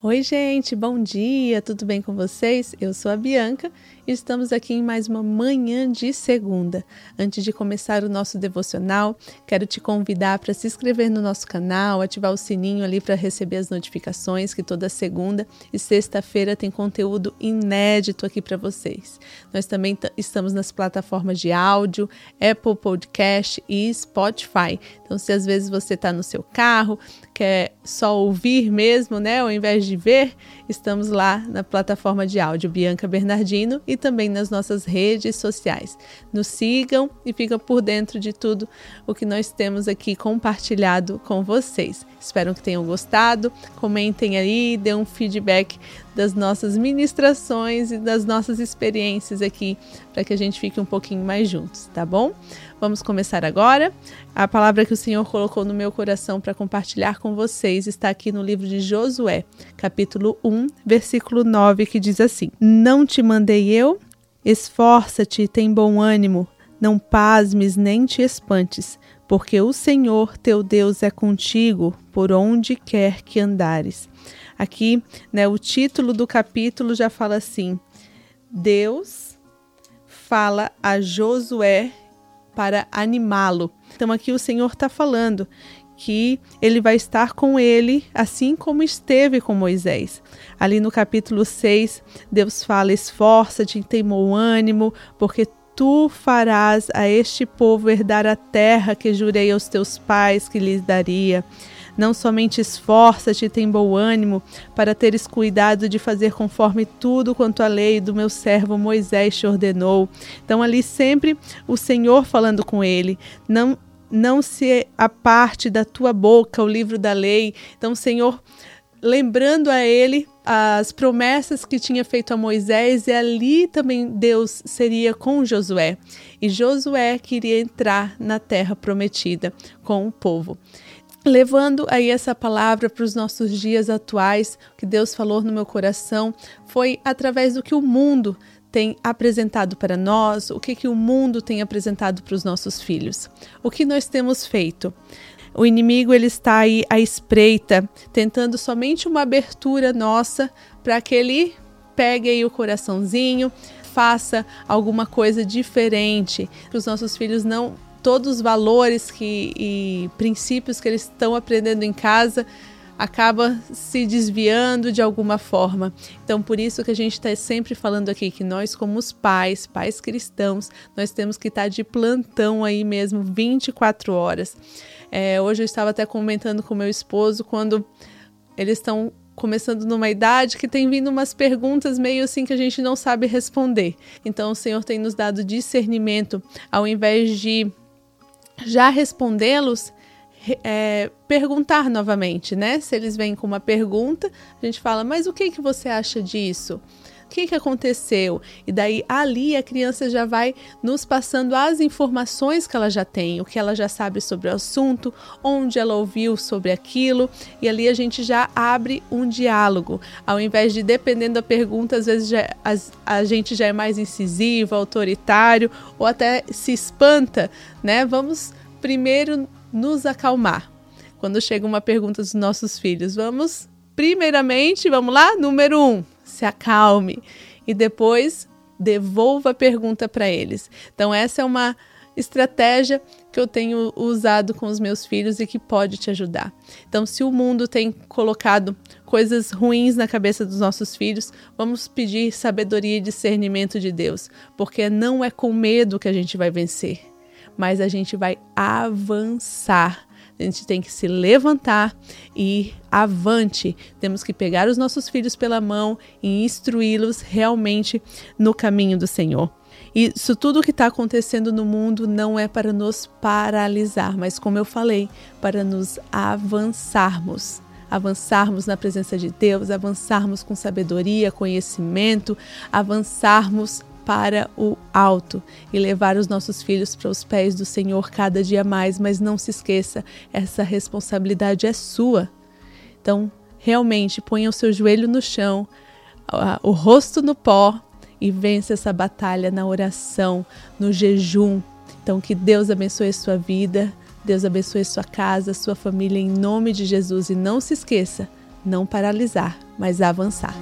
Oi, gente, bom dia, tudo bem com vocês? Eu sou a Bianca e estamos aqui em mais uma manhã de segunda. Antes de começar o nosso devocional, quero te convidar para se inscrever no nosso canal, ativar o sininho ali para receber as notificações, que toda segunda e sexta-feira tem conteúdo inédito aqui para vocês. Nós também estamos nas plataformas de áudio, Apple Podcast e Spotify. Então, se às vezes você está no seu carro, quer só ouvir mesmo, né, ao invés de ver, estamos lá na plataforma de áudio Bianca Bernardino e também nas nossas redes sociais. Nos sigam e fiquem por dentro de tudo o que nós temos aqui compartilhado com vocês. Espero que tenham gostado. Comentem aí, dê um feedback das nossas ministrações e das nossas experiências aqui, para que a gente fique um pouquinho mais juntos, tá bom? Vamos começar agora. A palavra que o Senhor colocou no meu coração para compartilhar com vocês está aqui no livro de Josué, capítulo 1, versículo 9, que diz assim: Não te mandei eu? Esforça-te, tem bom ânimo, não pasmes nem te espantes, porque o Senhor teu Deus é contigo por onde quer que andares. Aqui, né, o título do capítulo já fala assim: Deus fala a Josué para animá-lo. Então aqui o Senhor está falando que ele vai estar com ele, assim como esteve com Moisés. Ali no capítulo 6, Deus fala: Esforça-te, tem bom ânimo, porque tu farás a este povo herdar a terra que jurei aos teus pais que lhes daria. Não somente esforça-te e tem bom ânimo para teres cuidado de fazer conforme tudo quanto a lei do meu servo Moisés te ordenou. Então, ali sempre o Senhor falando com ele. Não, não se aparte da tua boca o livro da lei. Então, o Senhor lembrando a ele as promessas que tinha feito a Moisés e ali também Deus seria com Josué. E Josué queria entrar na terra prometida com o povo levando aí essa palavra para os nossos dias atuais, que Deus falou no meu coração, foi através do que o mundo tem apresentado para nós, o que, que o mundo tem apresentado para os nossos filhos. O que nós temos feito? O inimigo ele está aí à espreita, tentando somente uma abertura nossa para que ele pegue aí o coraçãozinho, faça alguma coisa diferente, para os nossos filhos não todos os valores que, e princípios que eles estão aprendendo em casa acaba se desviando de alguma forma. Então, por isso que a gente está sempre falando aqui que nós, como os pais, pais cristãos, nós temos que estar tá de plantão aí mesmo 24 horas. É, hoje eu estava até comentando com meu esposo quando eles estão começando numa idade que tem vindo umas perguntas meio assim que a gente não sabe responder. Então, o Senhor tem nos dado discernimento ao invés de já respondê-los, é, perguntar novamente, né? Se eles vêm com uma pergunta, a gente fala, mas o que, que você acha disso? O que, que aconteceu? E daí ali a criança já vai nos passando as informações que ela já tem, o que ela já sabe sobre o assunto, onde ela ouviu sobre aquilo, e ali a gente já abre um diálogo. Ao invés de, dependendo da pergunta, às vezes já, as, a gente já é mais incisivo, autoritário, ou até se espanta, né? Vamos primeiro nos acalmar. Quando chega uma pergunta dos nossos filhos, vamos, primeiramente, vamos lá? Número um, se acalme. E depois, devolva a pergunta para eles. Então, essa é uma estratégia que eu tenho usado com os meus filhos e que pode te ajudar. Então, se o mundo tem colocado coisas ruins na cabeça dos nossos filhos, vamos pedir sabedoria e discernimento de Deus, porque não é com medo que a gente vai vencer, mas a gente vai avançar. A gente tem que se levantar e ir avante. Temos que pegar os nossos filhos pela mão e instruí-los realmente no caminho do Senhor. Isso tudo que está acontecendo no mundo não é para nos paralisar, mas como eu falei, para nos avançarmos avançarmos na presença de Deus, avançarmos com sabedoria, conhecimento, avançarmos para o alto e levar os nossos filhos para os pés do Senhor cada dia mais, mas não se esqueça, essa responsabilidade é sua. Então, realmente, ponha o seu joelho no chão, o rosto no pó e vence essa batalha na oração, no jejum. Então, que Deus abençoe a sua vida, Deus abençoe a sua casa, a sua família, em nome de Jesus. E não se esqueça, não paralisar, mas avançar.